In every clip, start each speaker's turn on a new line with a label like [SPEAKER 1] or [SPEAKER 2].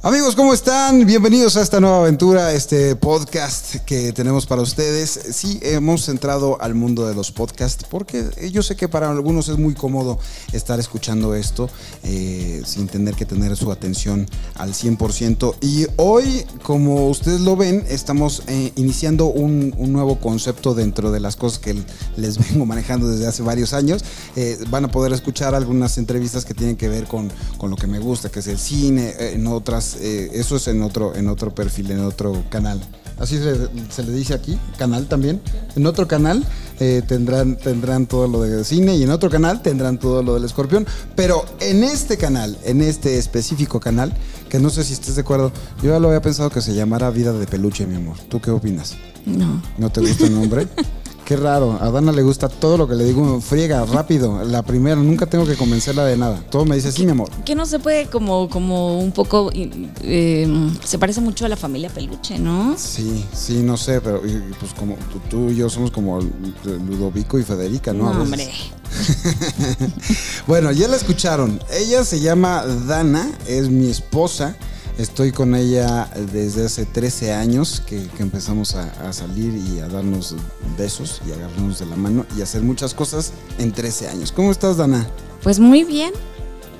[SPEAKER 1] Amigos, ¿cómo están? Bienvenidos a esta nueva aventura, este podcast que tenemos para ustedes. Sí, hemos entrado al mundo de los podcasts porque yo sé que para algunos es muy cómodo estar escuchando esto eh, sin tener que tener su atención al 100%. Y hoy, como ustedes lo ven, estamos eh, iniciando un, nuevo concepto dentro de las cosas que les vengo manejando desde hace varios años. Eh, van a poder escuchar algunas entrevistas que tienen que ver con, con lo que me gusta, que es el cine, eh, en otras, eh, eso es en otro, en otro perfil, en otro canal. Así se, se le dice aquí, canal también. En otro canal eh, tendrán, tendrán todo lo de cine y en otro canal tendrán todo lo del escorpión. Pero en este canal, en este específico canal, que no sé si estés de acuerdo, yo ya lo había pensado que se llamara Vida de Peluche, mi amor. ¿Tú qué opinas?
[SPEAKER 2] No.
[SPEAKER 1] ¿No te gusta el nombre? Qué raro. A Dana le gusta todo lo que le digo. Friega, rápido. La primera, nunca tengo que convencerla de nada. Todo me dice, sí, mi amor.
[SPEAKER 2] Que no se puede como, como un poco, eh, se parece mucho a la familia Peluche, ¿no?
[SPEAKER 1] Sí, sí, no sé, pero y- pues como tú, tú y yo somos como Ludovico y Federica, ¿no?
[SPEAKER 2] Hombre.
[SPEAKER 1] Bueno, ya la escucharon. Ella se llama Dana, es mi esposa. Estoy con ella desde hace 13 años que, empezamos a, a salir y a darnos besos y agarrarnos de la mano y hacer muchas cosas en 13 años. ¿Cómo estás, Dana?
[SPEAKER 2] Pues muy bien,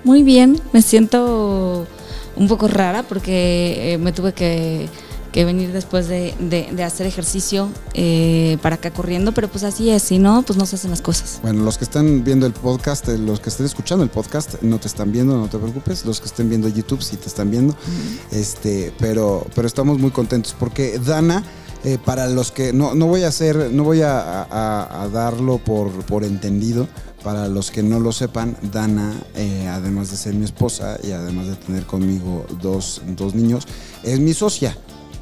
[SPEAKER 2] muy bien. Me siento un poco rara porque eh, me tuve que, que venir después de, de- de hacer ejercicio eh, para acá corriendo, pero pues así es, si no, pues no se hacen las cosas.
[SPEAKER 1] Bueno, los que están viendo el podcast, eh, los que estén escuchando el podcast, no te están viendo, no te preocupes. Los que estén viendo YouTube sí te están viendo. Este, pero, pero estamos muy contentos porque Dana, eh, para los que no, no voy a hacer, no voy a, a- a darlo por, por entendido. Para los que no lo sepan, Dana, eh, además de ser mi esposa y además de tener conmigo dos, dos niños, es mi socia.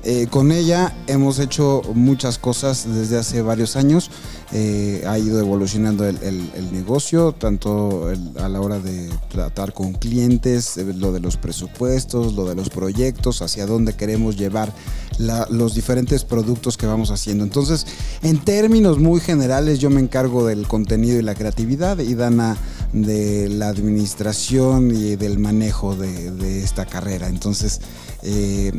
[SPEAKER 1] Eh, con ella hemos hecho muchas cosas desde hace varios años. Eh, ha ido evolucionando el, negocio, tanto a la hora de tratar con clientes, eh, lo de los presupuestos, lo de los proyectos, hacia dónde queremos llevar los diferentes productos que vamos haciendo. Entonces, en términos muy generales, yo me encargo del contenido y la creatividad y Dana de la administración y del manejo de, de esta carrera. Entonces, eh,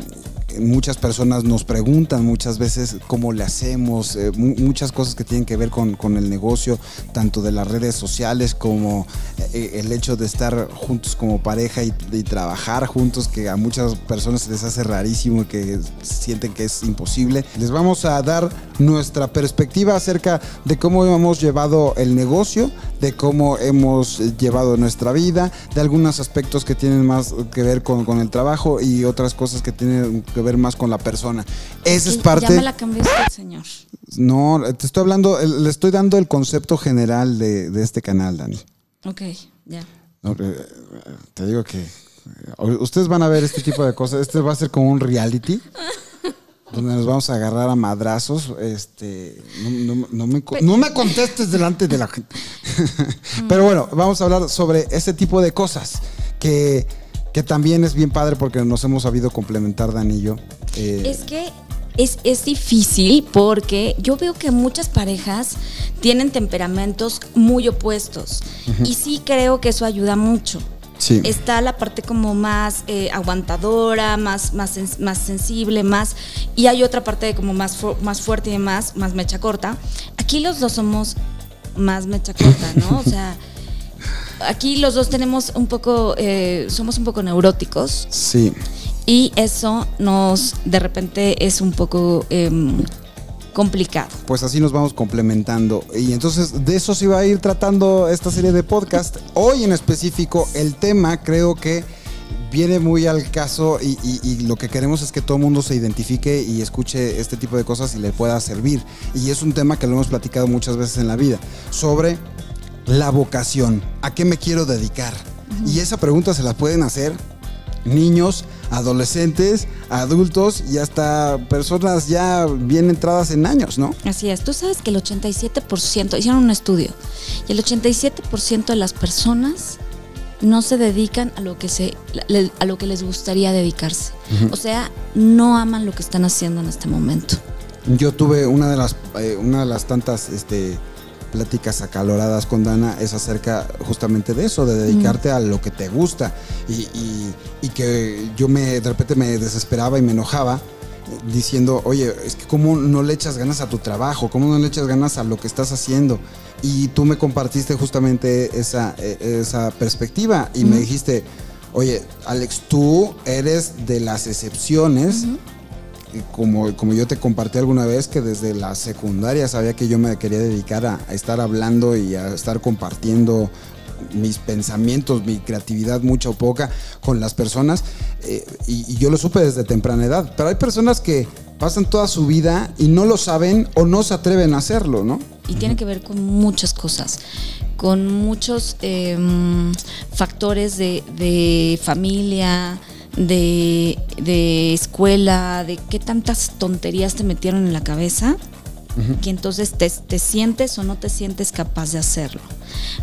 [SPEAKER 1] muchas personas nos preguntan muchas veces cómo le hacemos, eh, mu- muchas cosas que tienen que ver con, con el negocio, tanto de las redes sociales como eh, el hecho de estar juntos como pareja y, trabajar juntos, que a muchas personas se les hace rarísimo y que sienten que es imposible. Les vamos a dar nuestra perspectiva acerca de cómo hemos llevado el negocio, de cómo hemos eh, llevado nuestra vida, de algunos aspectos que tienen más que ver con, con el trabajo y otras cosas que tienen que ver más con la persona. Esa es parte...
[SPEAKER 2] Ya me la cambió usted, señor.
[SPEAKER 1] No, te estoy hablando, le estoy dando el concepto general de, de este canal, Dani.
[SPEAKER 2] Ok, ya.
[SPEAKER 1] No, eh, te digo que eh, ustedes van a ver este tipo de cosas. Este va a ser como un reality. Donde nos vamos a agarrar a madrazos. Este, no, no- no me, no me contestes delante de la gente. Pero bueno, vamos a hablar sobre ese tipo de cosas. Que, que también es bien padre porque nos hemos sabido complementar, Dani y yo. Eh,
[SPEAKER 2] Es que es, es difícil porque yo veo que muchas parejas tienen temperamentos muy opuestos y sí creo que eso ayuda mucho.
[SPEAKER 1] sí.
[SPEAKER 2] Está la parte como más eh, aguantadora, más, más, más sensible, más... Y hay otra parte como más, fu- más fuerte y más, más mecha corta. Aquí los dos somos más mecha corta, ¿no? O sea, aquí los dos tenemos un poco, eh, somos un poco neuróticos
[SPEAKER 1] Sí.
[SPEAKER 2] y eso nos, de repente, es un poco em, complicado.
[SPEAKER 1] pues así nos vamos complementando. Y entonces de eso se va a ir tratando esta serie de podcast. Hoy en específico el tema creo que viene muy al caso y, y- y lo que queremos es que todo el mundo se identifique y escuche este tipo de cosas y le pueda servir. Y es un tema que lo hemos platicado muchas veces en la vida, sobre la vocación. ¿A qué me quiero dedicar? Y esa pregunta se la pueden hacer niños, adolescentes, adultos y hasta personas ya bien entradas en años, ¿no?
[SPEAKER 2] Así es, tú sabes que el 87%, hicieron un estudio, y el 87% de las personas no se dedican a lo que, se, a lo que les gustaría dedicarse. O sea, no aman lo que están haciendo en este momento.
[SPEAKER 1] Yo tuve una de las, eh, una de las tantas este, pláticas acaloradas con Dana es acerca justamente de eso, de dedicarte a lo que te gusta y, y- y que yo me de repente me desesperaba y me enojaba diciendo, oye, es que cómo no le echas ganas a tu trabajo, cómo no le echas ganas a lo que estás haciendo. Y tú me compartiste justamente esa, eh, esa perspectiva y me dijiste, oye, Alex, tú eres de las excepciones. Y Como, como yo te compartí alguna vez que desde la secundaria sabía que yo me quería dedicar a, a estar hablando y a estar compartiendo mis pensamientos, mi creatividad, mucha o poca, con las personas. eh, y, y yo lo supe desde temprana edad. Pero hay personas que pasan toda su vida y no lo saben o no se atreven a hacerlo, ¿no?
[SPEAKER 2] Y tiene que ver con muchas cosas, con muchos em, factores de, de familia, de, de escuela, de qué tantas tonterías te metieron en la cabeza, que entonces te, te sientes o no te sientes capaz de hacerlo.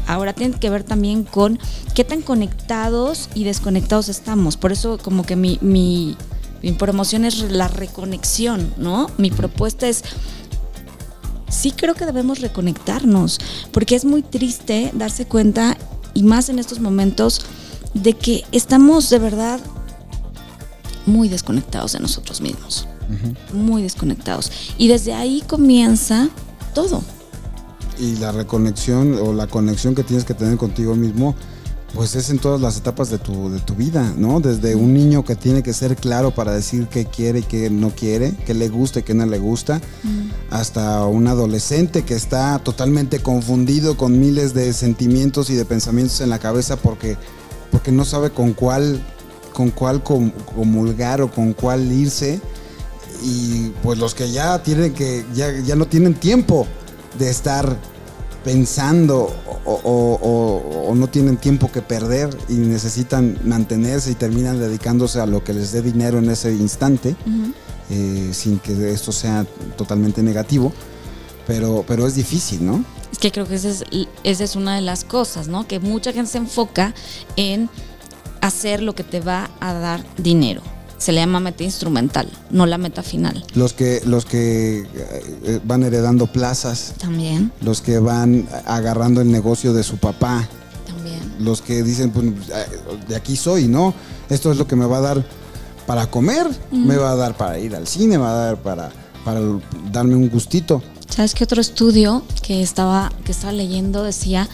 [SPEAKER 2] Ahora tiene que ver también con qué tan conectados y desconectados estamos. Por eso como que mi, mi, mi promoción es la reconexión, ¿no? Mi propuesta es sí creo que debemos reconectarnos, porque es muy triste darse cuenta, y más en estos momentos, de que estamos de verdad muy desconectados de nosotros mismos, muy desconectados. Y desde ahí comienza todo.
[SPEAKER 1] Y la reconexión o la conexión que tienes que tener contigo mismo, pues es en todas las etapas de tu, de tu vida, ¿no? Desde un niño que tiene que ser claro para decir qué quiere y qué no quiere, qué le gusta y qué no le gusta, hasta un adolescente que está totalmente confundido con miles de sentimientos y de pensamientos en la cabeza porque, porque no sabe con cuál, con cuál com- comulgar o con cuál irse. Y pues los que ya tienen que, ya, ya no tienen tiempo de estar pensando o, o- o- o no tienen tiempo que perder y necesitan mantenerse y terminan dedicándose a lo que les dé dinero en ese instante, eh, sin que esto sea totalmente negativo. Pero, pero es difícil, ¿no?
[SPEAKER 2] Es que creo que esa es, esa es una de las cosas, ¿no? Que mucha gente se enfoca en hacer lo que te va a dar dinero. Se le llama meta instrumental, no la meta final.
[SPEAKER 1] Los que, los que eh, van heredando plazas,
[SPEAKER 2] También,
[SPEAKER 1] los que van agarrando el negocio de su papá,
[SPEAKER 2] también.
[SPEAKER 1] los que dicen, pues, de aquí soy, ¿no? Esto es lo que me va a dar para comer, me va a dar para ir al cine, me va a dar para, para darme un gustito.
[SPEAKER 2] ¿Sabes qué otro estudio que estaba, que estaba leyendo decía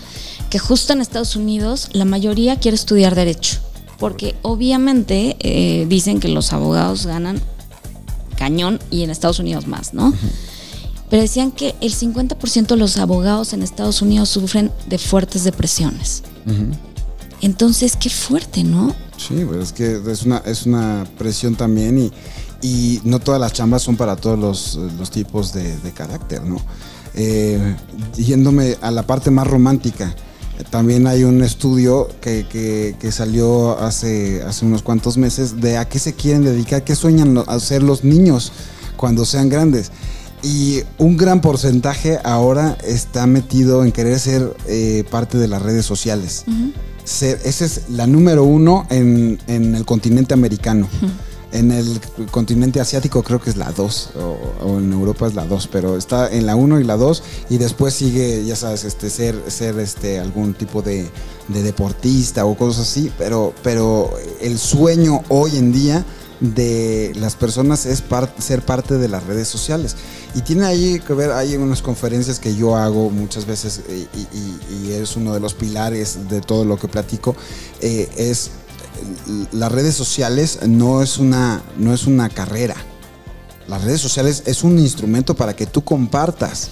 [SPEAKER 2] que justo en Estados Unidos la mayoría quiere estudiar derecho? Porque obviamente eh, dicen que los abogados ganan cañón y en Estados Unidos más, ¿no? Pero decían que el 50% de los abogados en Estados Unidos sufren de fuertes depresiones. Entonces, qué fuerte, ¿no?
[SPEAKER 1] Sí, pues es que es una, es una presión también y, y no todas las chambas son para todos los, los tipos de, de carácter, ¿no? Eh, yéndome a la parte más romántica, también hay un estudio que, que- que salió hace, hace unos cuantos meses de a qué se quieren dedicar, qué sueñan hacer los niños cuando sean grandes. Y un gran porcentaje ahora está metido en querer ser eh, parte de las redes sociales. Ser- esa es la número uno en, en el continente americano. En el continente asiático creo que es la 2, o, o en Europa es la 2, pero está en la 1 y la 2, y después sigue, ya sabes, este, ser, ser este, algún tipo de, de deportista o cosas así, pero, pero el sueño hoy en día de las personas es ser parte de las redes sociales. Y tiene ahí que ver, hay unas conferencias que yo hago muchas veces y, y- es uno de los pilares de todo lo que platico, eh, es las redes sociales no es una, no es una carrera. Las redes sociales es un instrumento para que tú compartas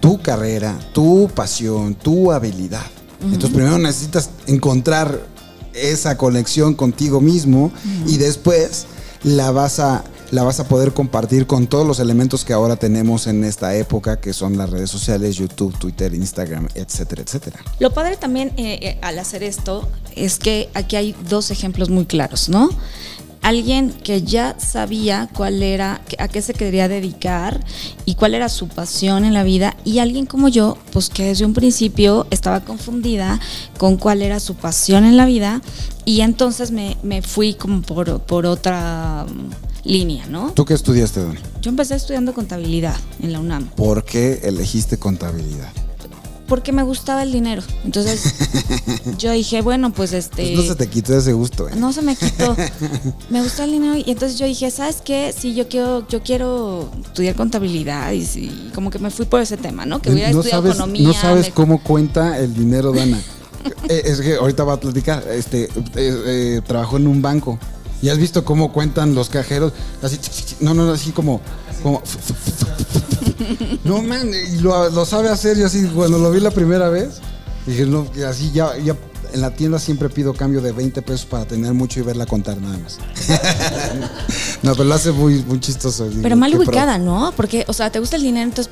[SPEAKER 1] tu carrera, tu pasión, tu habilidad. Entonces primero necesitas encontrar esa conexión contigo mismo y después la vas a la vas a poder compartir con todos los elementos que ahora tenemos en esta época, que son las redes sociales, YouTube, Twitter, Instagram, etcétera, etcétera.
[SPEAKER 2] Lo padre también eh, eh, al hacer esto es que aquí hay dos ejemplos muy claros, ¿no? Alguien que ya sabía cuál era, a qué se quería dedicar y cuál era su pasión en la vida, y alguien como yo, pues que desde un principio estaba confundida con cuál era su pasión en la vida, y entonces me, me fui como por, por otra línea, ¿no?
[SPEAKER 1] ¿Tú qué estudiaste, Dani?
[SPEAKER 2] Yo empecé estudiando contabilidad en la UNAM.
[SPEAKER 1] ¿Por qué elegiste contabilidad?
[SPEAKER 2] porque me gustaba el dinero. Entonces yo dije, bueno, pues este...
[SPEAKER 1] Pues no se te quitó ese gusto. ¿eh?
[SPEAKER 2] No se me quitó. me gusta el dinero y entonces yo dije, ¿sabes qué? Sí, yo quiero, yo quiero estudiar contabilidad y, sí, como que me fui por ese tema, ¿no? Que hubiera
[SPEAKER 1] no
[SPEAKER 2] estudiado
[SPEAKER 1] sabes,
[SPEAKER 2] economía.
[SPEAKER 1] No sabes
[SPEAKER 2] me-
[SPEAKER 1] cómo cuenta el dinero, Dana. Eh, es que ahorita va a platicar. Este, eh, eh, trabajó en un banco. ¿Y has visto cómo cuentan los cajeros? Así, no, no, así como, como no man, y lo, lo sabe hacer. Yo así, cuando lo vi la primera vez, dije, no, así ya, ya en la tienda siempre pido cambio de 20 pesos para tener mucho y verla contar nada más. no, pero lo hace muy, muy chistoso. digo,
[SPEAKER 2] Pero mal
[SPEAKER 1] pro.
[SPEAKER 2] ubicada, ¿no? Porque, o sea, te gusta el dinero, entonces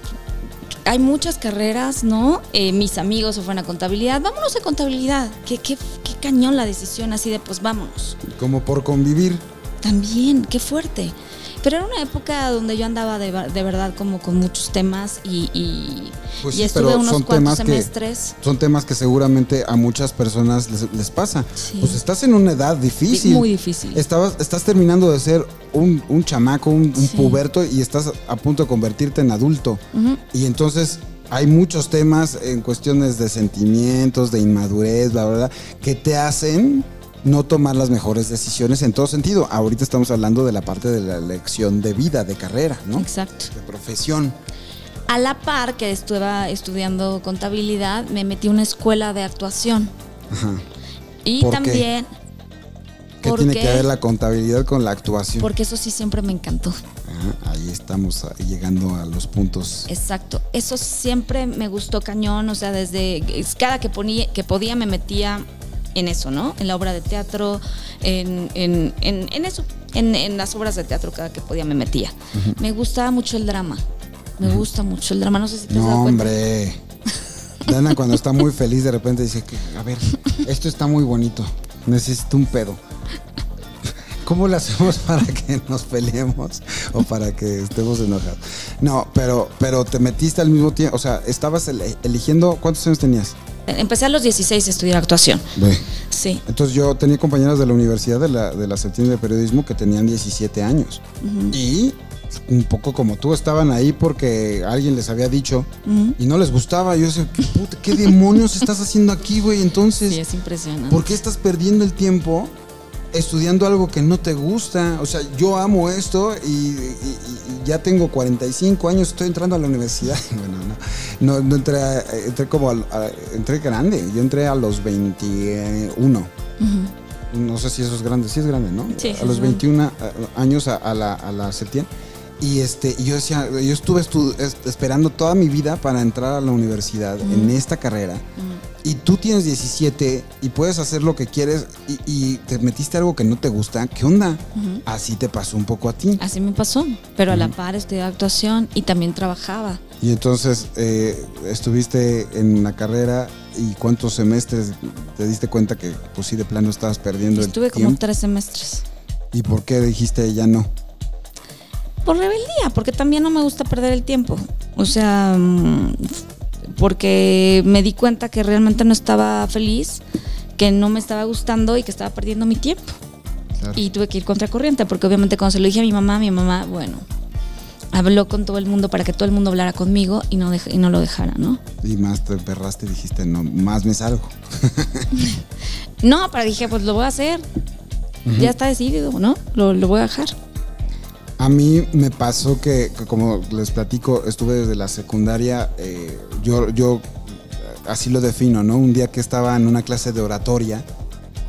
[SPEAKER 2] hay muchas carreras, ¿no? Eh, mis amigos se fueron a contabilidad, vámonos a contabilidad. Qué, qué, qué cañón la decisión así de, pues vámonos.
[SPEAKER 1] Como por convivir.
[SPEAKER 2] También, qué fuerte. Pero era una época donde yo andaba de, de verdad como con muchos temas y, y,
[SPEAKER 1] Pues
[SPEAKER 2] y estuve unos
[SPEAKER 1] son temas que-
[SPEAKER 2] semestres.
[SPEAKER 1] Son temas que seguramente a muchas personas les, les pasa.
[SPEAKER 2] Sí.
[SPEAKER 1] Pues estás en una edad difícil.
[SPEAKER 2] Muy difícil.
[SPEAKER 1] Estabas, estás terminando de ser un, un chamaco, un, un
[SPEAKER 2] Sí.
[SPEAKER 1] puberto y estás a punto de convertirte en adulto. Y entonces hay muchos temas en cuestiones de sentimientos, de inmadurez, la verdad, que te hacen no tomar las mejores decisiones en todo sentido. Ahorita estamos hablando de la parte de la elección de vida, de carrera, ¿no?
[SPEAKER 2] Exacto.
[SPEAKER 1] De profesión.
[SPEAKER 2] A la par que estuve estudiando contabilidad, me metí a una escuela de actuación.
[SPEAKER 1] Ajá.
[SPEAKER 2] Y
[SPEAKER 1] ¿Por qué?
[SPEAKER 2] también
[SPEAKER 1] ¿Qué
[SPEAKER 2] ¿Por
[SPEAKER 1] tiene
[SPEAKER 2] qué?
[SPEAKER 1] que ver la contabilidad con la actuación?
[SPEAKER 2] porque eso sí siempre me encantó.
[SPEAKER 1] Ajá, ahí estamos ah, llegando a los puntos.
[SPEAKER 2] Exacto. Eso siempre me gustó cañón. O sea, desde es cada que ponía, que podía me metía en eso, ¿no? En la obra de teatro, en, en, en, en eso, en, en las obras de teatro cada que podía me metía. Me gustaba mucho el drama. Me gusta mucho el drama. No sé si te has
[SPEAKER 1] No,
[SPEAKER 2] dado cuenta.
[SPEAKER 1] hombre. Dana cuando está muy feliz de repente dice que, a ver, esto está muy bonito. Necesito un pedo. ¿Cómo le hacemos para que nos peleemos o para que estemos enojados? No, pero, pero te metiste al mismo tiempo, o sea, estabas eligiendo, ¿cuántos años tenías?
[SPEAKER 2] Empecé a los 16 a estudiar actuación. Sí.
[SPEAKER 1] Entonces yo tenía compañeras de la universidad de la, de la septiembre de periodismo que tenían 17 años. Y un poco como tú, estaban ahí porque alguien les había dicho y no les gustaba. Yo decía, ¿qué, puta, ¿qué demonios estás haciendo aquí, güey? Entonces,
[SPEAKER 2] Sí, es impresionante.
[SPEAKER 1] ¿por qué estás perdiendo el tiempo estudiando algo que no te gusta? O sea, yo amo esto y, y- y ya tengo 45 años, estoy entrando a la universidad. Bueno, no, no, no entré, a- entré como, a- entré grande. Yo entré a los 21.
[SPEAKER 2] Ujú.
[SPEAKER 1] No sé si eso es grande, sí es grande, ¿no?
[SPEAKER 2] Sí,
[SPEAKER 1] a los
[SPEAKER 2] es
[SPEAKER 1] 21 a- años a, a la, a la Septien. Y este, yo decía, yo estuve estu- es- esperando toda mi vida para entrar a la universidad en esta carrera. Y tú tienes 17 y puedes hacer lo que quieres y, y te metiste algo que no te gusta. ¿Qué onda? Así te pasó un poco a ti.
[SPEAKER 2] Así me pasó. Pero a la par estudiaba actuación y también trabajaba.
[SPEAKER 1] Y entonces eh, estuviste en la carrera y cuántos semestres te diste cuenta que pues sí de plano estabas perdiendo
[SPEAKER 2] Estuve
[SPEAKER 1] el
[SPEAKER 2] como
[SPEAKER 1] tiempo.
[SPEAKER 2] tres semestres.
[SPEAKER 1] ¿Y por qué dijiste ya no?
[SPEAKER 2] Por rebeldía, porque también no me gusta perder el tiempo. O sea, mm, porque me di cuenta que realmente no estaba feliz, que no me estaba gustando y que estaba perdiendo mi tiempo.
[SPEAKER 1] Claro.
[SPEAKER 2] Y tuve que ir contracorriente, porque obviamente cuando se lo dije a mi mamá, mi mamá, bueno, habló con todo el mundo para que todo el mundo hablara conmigo y no, dej- y no lo dejara, ¿no?
[SPEAKER 1] Y más te perraste y dijiste, no, más me salgo.
[SPEAKER 2] No, pero dije, pues lo voy a hacer. Ya está decidido, ¿no? Lo, lo voy a dejar.
[SPEAKER 1] A mí me pasó que, como les platico, estuve desde la secundaria, eh, yo, yo así lo defino, ¿no? Un día que estaba en una clase de oratoria,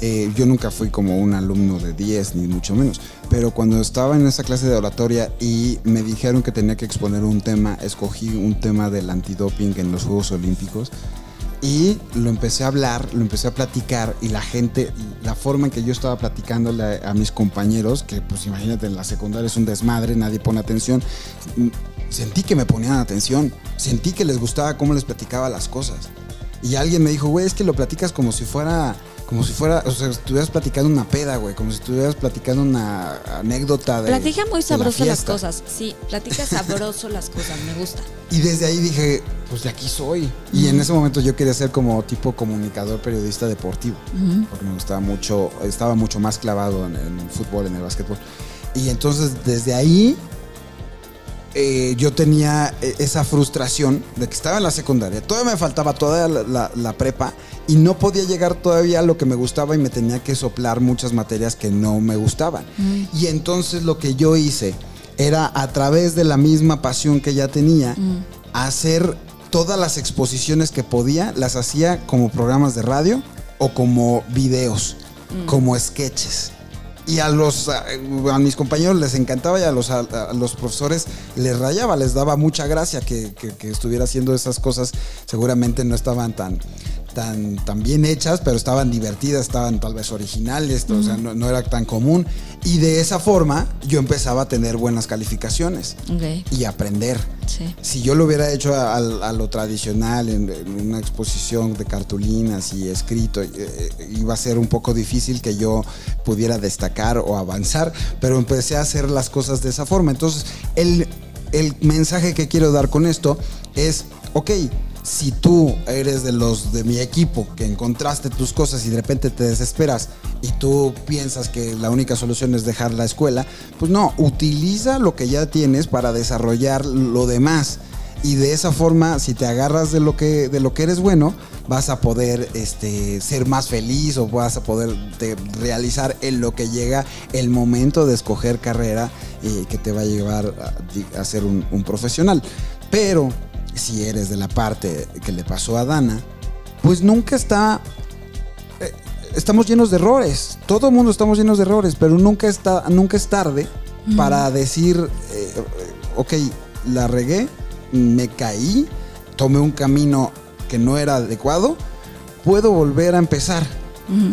[SPEAKER 1] eh, yo nunca fui como un alumno de 10, ni mucho menos, pero cuando estaba en esa clase de oratoria y me dijeron que tenía que exponer un tema, escogí un tema del antidoping en los Juegos Olímpicos. Y lo empecé a hablar, lo empecé a platicar y la gente, la forma en que yo estaba platicándole a, mis compañeros, que pues imagínate en la secundaria es un desmadre, nadie pone atención, sentí que me ponían atención, sentí que les gustaba cómo les platicaba las cosas. Y alguien me dijo, güey, es que lo platicas como si fuera, como si fuera, o sea, estuvieras platicando una peda, güey, como si estuvieras platicando una anécdota de...
[SPEAKER 2] Platica muy
[SPEAKER 1] la
[SPEAKER 2] sabroso las
[SPEAKER 1] fiesta".
[SPEAKER 2] cosas. Sí, platica sabroso las cosas, me gusta.
[SPEAKER 1] Y desde ahí dije, pues de aquí soy. Y en ese momento yo quería ser como tipo comunicador periodista deportivo. Porque me gustaba mucho, estaba mucho más clavado en, en el fútbol, en el básquetbol. Y entonces desde ahí eh, yo tenía eh, esa frustración de que estaba en la secundaria, todavía me faltaba toda la, la- la prepa y no podía llegar todavía a lo que me gustaba y me tenía que soplar muchas materias que no me gustaban. Y entonces lo que yo hice era a través de la misma pasión que ya tenía, hacer todas las exposiciones que podía, las hacía como programas de radio o como videos, como sketches. Y a los a, mis compañeros les encantaba y a los, a, los profesores les rayaba, les daba mucha gracia que- que estuviera haciendo esas cosas. Seguramente no estaban tan, tan, tan bien hechas, pero estaban divertidas, estaban tal vez originales, o sea, no, no era tan común. Y de esa forma yo empezaba a tener buenas calificaciones
[SPEAKER 2] Ok,
[SPEAKER 1] y aprender.
[SPEAKER 2] sí.
[SPEAKER 1] Si yo lo hubiera hecho a, a- a lo tradicional, en, en una exposición de cartulinas y escrito, eh, eh, iba a ser un poco difícil que yo pudiera destacar o avanzar, pero empecé a hacer las cosas de esa forma. Entonces, el, el mensaje que quiero dar con esto es, ok, si tú eres de los de mi equipo que encontraste tus cosas y de repente te desesperas y tú piensas que la única solución es dejar la escuela, pues no, utiliza lo que ya tienes para desarrollar lo demás. Y de esa forma, si te agarras de lo que, de lo que eres bueno, vas a poder este, ser más feliz o vas a poder realizar en lo que llega el momento de escoger carrera eh, que te va a llevar a, ser un profesional. Pero si eres de la parte que le pasó a Dana, pues nunca está eh, estamos llenos de errores. Todo el mundo estamos llenos de errores, pero nunca, está, nunca es tarde para decir, eh, ok, la regué, me caí, tomé un camino que no era adecuado, puedo volver a empezar.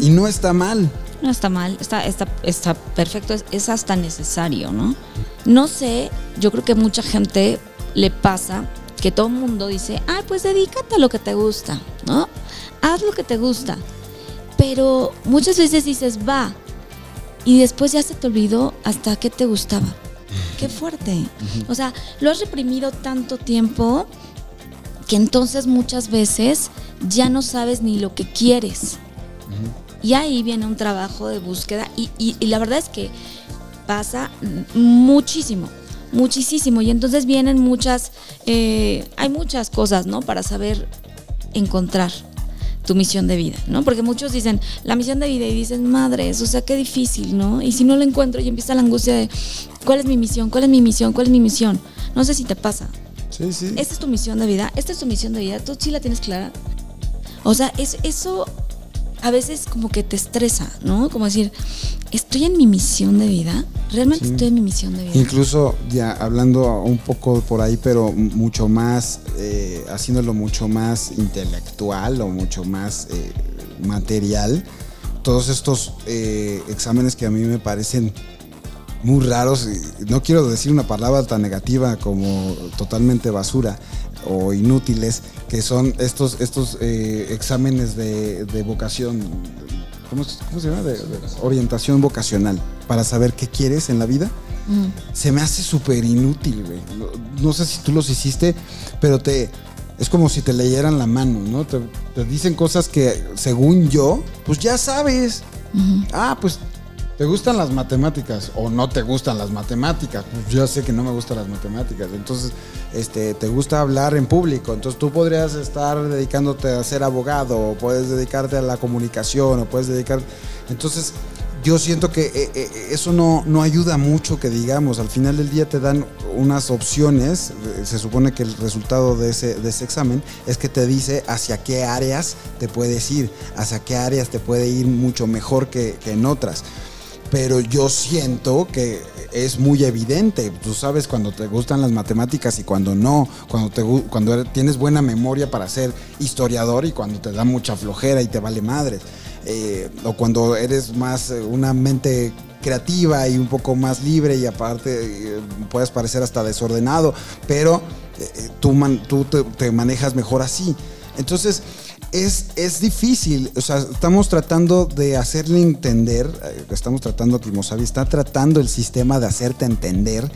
[SPEAKER 1] Y no está mal.
[SPEAKER 2] No está mal, está, está, está perfecto, es, es hasta necesario, ¿no? No sé, yo creo que mucha gente le pasa que todo el mundo dice, ay, pues dedícate a lo que te gusta, ¿no? Haz lo que te gusta. Pero muchas veces dices, va, y después ya se te olvidó hasta qué te gustaba. Qué fuerte. O sea, lo has reprimido tanto tiempo que entonces muchas veces ya no sabes ni lo que quieres. Y ahí viene un trabajo de búsqueda y, y- y la verdad es que pasa muchísimo, muchísimo. Y entonces vienen muchas, eh, hay muchas cosas, ¿no? Para saber encontrar tu misión de vida, ¿no? Porque muchos dicen, la misión de vida y dicen, madres, o sea, qué difícil, ¿no? Y si no lo encuentro y empieza la angustia de, ¿cuál es mi misión? ¿Cuál es mi misión? ¿Cuál es mi misión? No sé si te pasa.
[SPEAKER 1] Sí, sí.
[SPEAKER 2] Esta es tu misión de vida, esta es tu misión de vida, tú sí la tienes clara. O sea, es, eso a veces como que te estresa, ¿no? Como decir, ¿estoy en mi misión de vida? ¿Realmente
[SPEAKER 1] Sí.
[SPEAKER 2] estoy en mi misión de vida?
[SPEAKER 1] Incluso ya hablando un poco por ahí, pero mucho más, eh, haciéndolo mucho más intelectual o mucho más eh, material, todos estos eh, exámenes que a mí me parecen muy raros, no quiero decir una palabra tan negativa como totalmente basura o inútiles, que son estos, estos eh, exámenes de, de vocación, ¿cómo, se- cómo se llama? De- de orientación vocacional, para saber qué quieres en la vida
[SPEAKER 2] Mm.
[SPEAKER 1] se me hace súper inútil, güey. No, no sé si tú los hiciste, pero te. Es como si te leyeran la mano, ¿no? Te, te dicen cosas que, según yo, pues ya sabes. Ah, pues te gustan las matemáticas o no te gustan las matemáticas. Pues yo sé que no me gustan las matemáticas. Entonces, este, te gusta hablar en público. Entonces tú podrías estar dedicándote a ser abogado o puedes dedicarte a la comunicación o puedes dedicar... Entonces, yo siento que eh, eh, eso no, no ayuda mucho que digamos. Al final del día te dan unas opciones. Eh, Se supone que el resultado de ese, de ese examen es que te dice hacia qué áreas te puedes ir, hacia qué áreas te puede ir mucho mejor que, que en otras. Pero yo siento que es muy evidente. Tú sabes cuando te gustan las matemáticas y cuando no. Cuando, te, cuando eres- tienes buena memoria para ser historiador y cuando te da mucha flojera y te vale madres. Eh, o cuando eres más eh, una mente creativa y un poco más libre y aparte eh, puedes parecer hasta desordenado, pero eh, tú, tú te manejas mejor así. Entonces, es, es difícil, o sea, estamos tratando de hacerle entender, eh, estamos tratando, Kimosabi está tratando el sistema de hacerte entender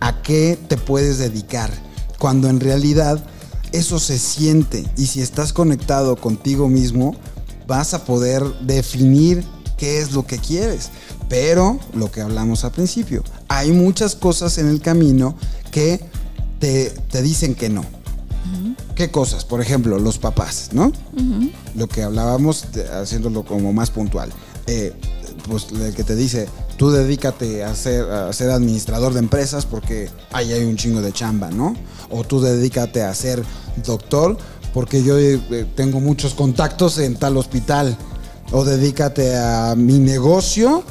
[SPEAKER 1] a qué te puedes dedicar, cuando en realidad eso se siente y si estás conectado contigo mismo, vas a poder definir qué es lo que quieres. Pero lo que hablamos al principio, hay muchas cosas en el camino que te, te dicen que no. ¿Qué cosas? Por ejemplo, los papás, ¿no? Lo que hablábamos, haciéndolo como más puntual. Eh, pues el que te dice, tú dedícate a ser, a ser administrador de empresas porque ahí hay un chingo de chamba, ¿no? O tú dedícate a ser doctor porque yo eh, tengo muchos contactos en tal hospital. O dedícate a mi negocio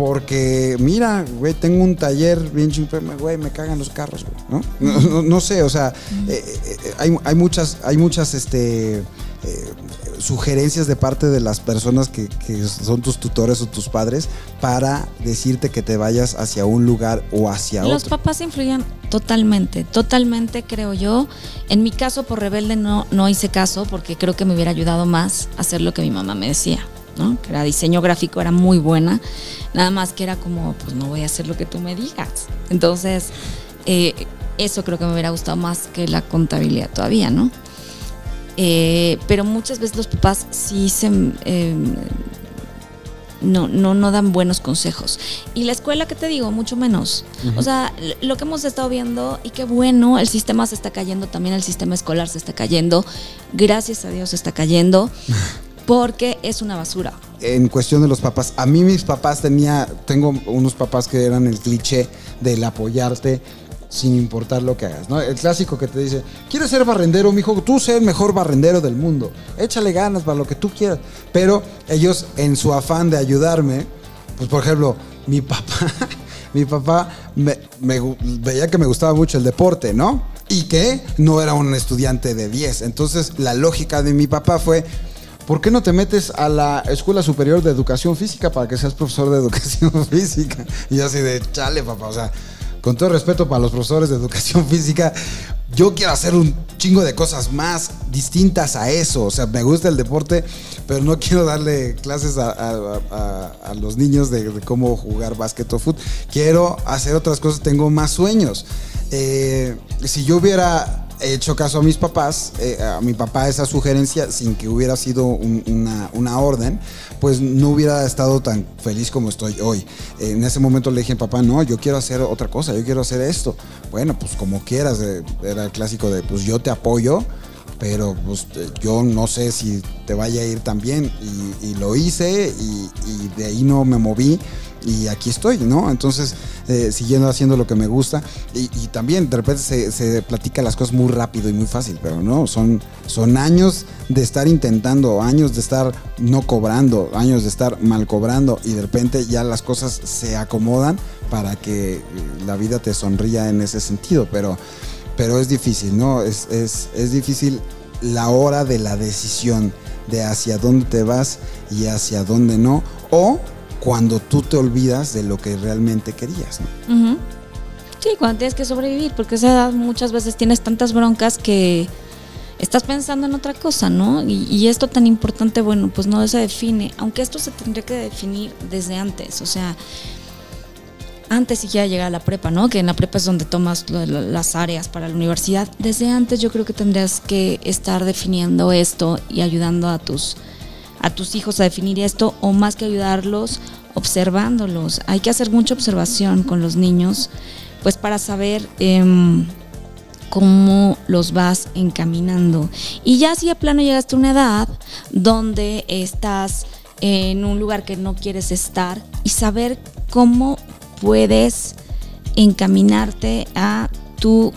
[SPEAKER 1] porque, mira, güey, tengo un taller bien chingón, güey, me cagan los carros, güey, ¿no? No, sé, o sea, eh, eh, hay, hay, muchas, hay muchas, este eh, sugerencias de parte de las personas que, son tus tutores o tus padres para decirte que te vayas hacia un lugar o hacia
[SPEAKER 2] otro.
[SPEAKER 1] Los
[SPEAKER 2] papás influyen totalmente, totalmente creo yo. En mi caso por rebelde no, no hice caso porque creo que me hubiera ayudado más a hacer lo que mi mamá me decía. ¿no? que era diseño gráfico, era muy buena, nada más que era como, pues no voy a hacer lo que tú me digas. Entonces, eh, eso creo que me hubiera gustado más que la contabilidad todavía, ¿no? Eh, pero muchas veces los papás sí se... Eh, no, no, no dan buenos consejos. Y la escuela, ¿qué te digo? Mucho menos. O sea, lo que hemos estado viendo, y qué bueno, el sistema se está cayendo, también el sistema escolar se está cayendo. Gracias a Dios se está cayendo, porque es una basura.
[SPEAKER 1] En cuestión de los papás, a mí mis papás tenía, tengo unos papás que eran el cliché del apoyarte, sin importar lo que hagas, ¿no? El clásico que te dice, ¿quieres ser barrendero, mijo? Tú sé el mejor barrendero del mundo. Échale ganas para lo que tú quieras. Pero ellos, en su afán de ayudarme, pues por ejemplo, mi papá, mi papá me, veía que me gustaba mucho el deporte, ¿no? Y que no era un estudiante de 10. Entonces, la lógica de mi papá fue, ¿por qué no te metes a la Escuela Superior de Educación Física para que seas profesor de Educación Física? Y así de, chale, papá, o sea, con todo respeto para los profesores de educación física, yo quiero hacer un chingo de cosas más distintas a eso. O sea, me gusta el deporte, pero no quiero darle clases a, los niños de, cómo jugar básquet o fútbol. Quiero hacer otras cosas, tengo más sueños. Eh, si yo hubiera hecho caso a mis papás, eh, a mi papá esa sugerencia, sin que hubiera sido una, una, orden, pues no hubiera estado tan feliz como estoy hoy. En ese momento le dije, papá, no, yo quiero hacer otra cosa, yo quiero hacer esto. Bueno, pues como quieras, eh, era el clásico de, pues yo te apoyo, pero pues yo no sé si te vaya a ir tan bien. Y, lo hice y, y de ahí no me moví y aquí estoy, ¿no? Entonces, eh, siguiendo haciendo lo que me gusta y, también de repente se, se, platica las cosas muy rápido y muy fácil, pero no, son, son años de estar intentando, años de estar no cobrando, años de estar mal cobrando y de repente ya las cosas se acomodan para que la vida te sonría en ese sentido, pero, pero es difícil, ¿no? Es, es, es difícil la hora de la decisión de hacia dónde te vas y hacia dónde no, o cuando tú te olvidas de lo que realmente querías, ¿no?
[SPEAKER 2] Sí, cuando tienes que sobrevivir, porque esa edad muchas veces tienes tantas broncas que estás pensando en otra cosa, ¿no? Y, esto tan importante, bueno, pues no se define, aunque esto se tendría que definir desde antes, o sea, antes siquiera llegar a la prepa, ¿no? Que en la prepa es donde tomas las áreas para la universidad. Desde antes yo creo que tendrías que estar definiendo esto y ayudando a tus a tus hijos a definir esto o más que ayudarlos, observándolos. Hay que hacer mucha observación con los niños, pues para saber em, cómo los vas encaminando. Y ya si a plano llegaste a una edad donde estás en un lugar que no quieres estar y saber cómo puedes encaminarte a tu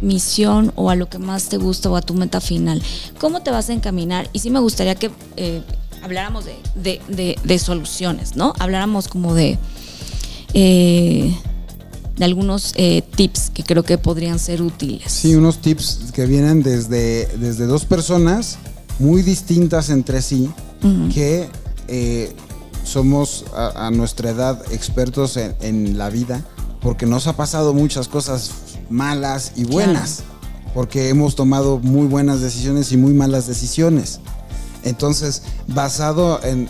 [SPEAKER 2] misión o a lo que más te gusta o a tu meta final. ¿Cómo te vas a encaminar? Y sí me gustaría que eh, habláramos de, soluciones, ¿no? Habláramos como de, eh, de algunos eh, tips que creo que podrían ser útiles.
[SPEAKER 1] Sí, unos tips que vienen desde, desde dos personas muy distintas entre sí, que somos a, nuestra edad expertos en, en la vida, porque nos ha pasado muchas cosas malas y buenas, porque hemos tomado muy buenas decisiones y muy malas decisiones. Entonces, basado en,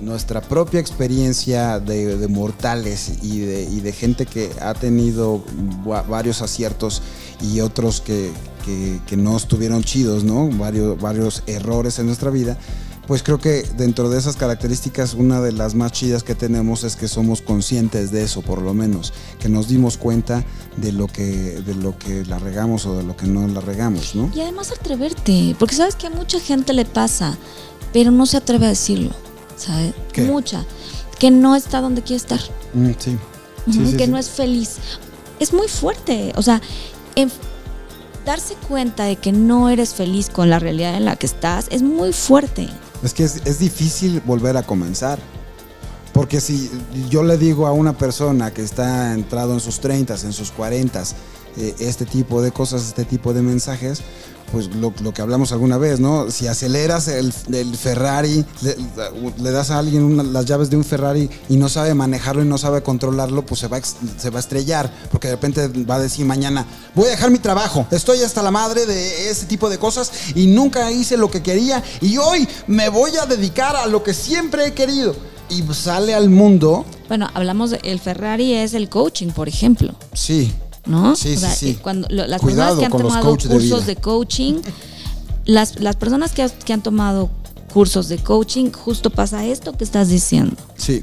[SPEAKER 1] nuestra propia experiencia de, mortales y de, gente que ha tenido varios aciertos y otros que, no estuvieron chidos, ¿no? Varios, varios errores en nuestra vida, pues creo que dentro de esas características, una de las más chidas que tenemos es que somos conscientes de eso, por lo menos, que nos dimos cuenta de lo que, de lo que la regamos o de lo que no la regamos, ¿no?
[SPEAKER 2] Y además atreverte, porque sabes que a mucha gente le pasa, pero no se atreve a decirlo, ¿sabes?
[SPEAKER 1] ¿Qué?
[SPEAKER 2] Mucha, que no está donde quiere estar,
[SPEAKER 1] Mm, sí. Sí,
[SPEAKER 2] Ujú,
[SPEAKER 1] sí,
[SPEAKER 2] que
[SPEAKER 1] sí.
[SPEAKER 2] no es feliz. Es muy fuerte, o sea, en- darse cuenta de que no eres feliz con la realidad en la que estás es muy fuerte.
[SPEAKER 1] Es que es, difícil volver a comenzar. Porque si yo le digo a una persona que está entrado en sus 30, en sus 40, eh, este tipo de cosas, este tipo de mensajes, pues lo, lo que hablamos alguna vez, ¿no? Si aceleras el, el Ferrari, le, le das a alguien una- las llaves de un Ferrari y no sabe manejarlo y no sabe controlarlo, pues se va, se va a estrellar. Porque de repente va a decir mañana, voy a dejar mi trabajo, estoy hasta la madre de ese tipo de cosas y nunca hice lo que quería y hoy me voy a dedicar a lo que siempre he querido. Y sale al mundo,
[SPEAKER 2] Bueno, hablamos de el Ferrari es el coaching, por ejemplo.
[SPEAKER 1] sí,
[SPEAKER 2] ¿no?
[SPEAKER 1] Sí,
[SPEAKER 2] O sea,
[SPEAKER 1] sí, sí.
[SPEAKER 2] eh, Cuando lo- las
[SPEAKER 1] Cuidado
[SPEAKER 2] personas que han tomado
[SPEAKER 1] de
[SPEAKER 2] cursos
[SPEAKER 1] vida.
[SPEAKER 2] de, coaching, las, las personas que, que han tomado cursos de coaching, justo pasa esto que estás diciendo.
[SPEAKER 1] Sí,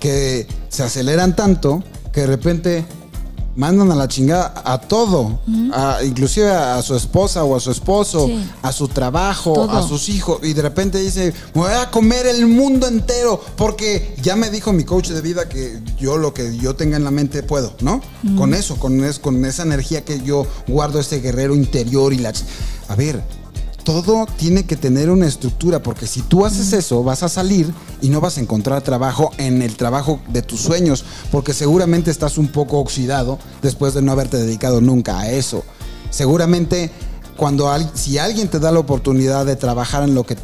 [SPEAKER 1] que se aceleran tanto que de repente mandan a la chingada a todo, a- inclusive a su esposa o a su esposo,
[SPEAKER 2] Sí.
[SPEAKER 1] a su trabajo,
[SPEAKER 2] Todo.
[SPEAKER 1] a sus hijos, y de repente dice, me voy a comer el mundo entero, porque ya me dijo mi coach de vida que yo lo que yo tenga en la mente puedo, ¿no? Con eso, con, es- con esa energía que yo guardo, ese guerrero interior y la... A ver, todo tiene que tener una estructura, porque si tú haces eso, vas a salir y no vas a encontrar trabajo en el trabajo de tus sueños, porque seguramente estás un poco oxidado después de no haberte dedicado nunca a eso. Seguramente cuando si alguien te da la oportunidad de trabajar en lo que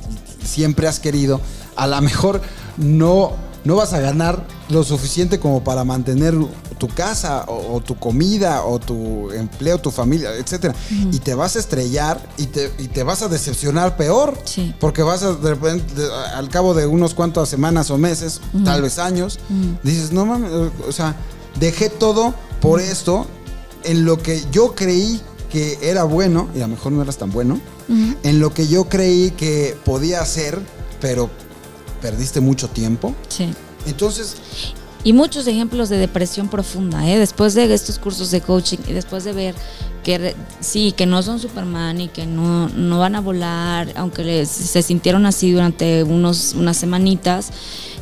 [SPEAKER 1] siempre has querido, a lo mejor no, no vas a ganar lo suficiente como para mantener tu casa o, o tu comida o tu empleo, tu familia, etcétera. Y te vas a estrellar y te, y te vas a decepcionar peor.
[SPEAKER 2] Sí.
[SPEAKER 1] Porque vas a de repente, de- al cabo de unos cuantas semanas o meses, tal vez años, dices, no mames, o sea, dejé todo por esto en lo que yo creí que era bueno, y a lo mejor no eras tan bueno, en lo que yo creí que podía hacer, pero perdiste mucho tiempo.
[SPEAKER 2] Sí.
[SPEAKER 1] Entonces,
[SPEAKER 2] Y muchos ejemplos de depresión profunda, ¿eh? después de estos cursos de coaching y después de ver que sí, que no son Superman y que no, no van a volar, aunque les- se sintieron así durante unos, unas semanitas,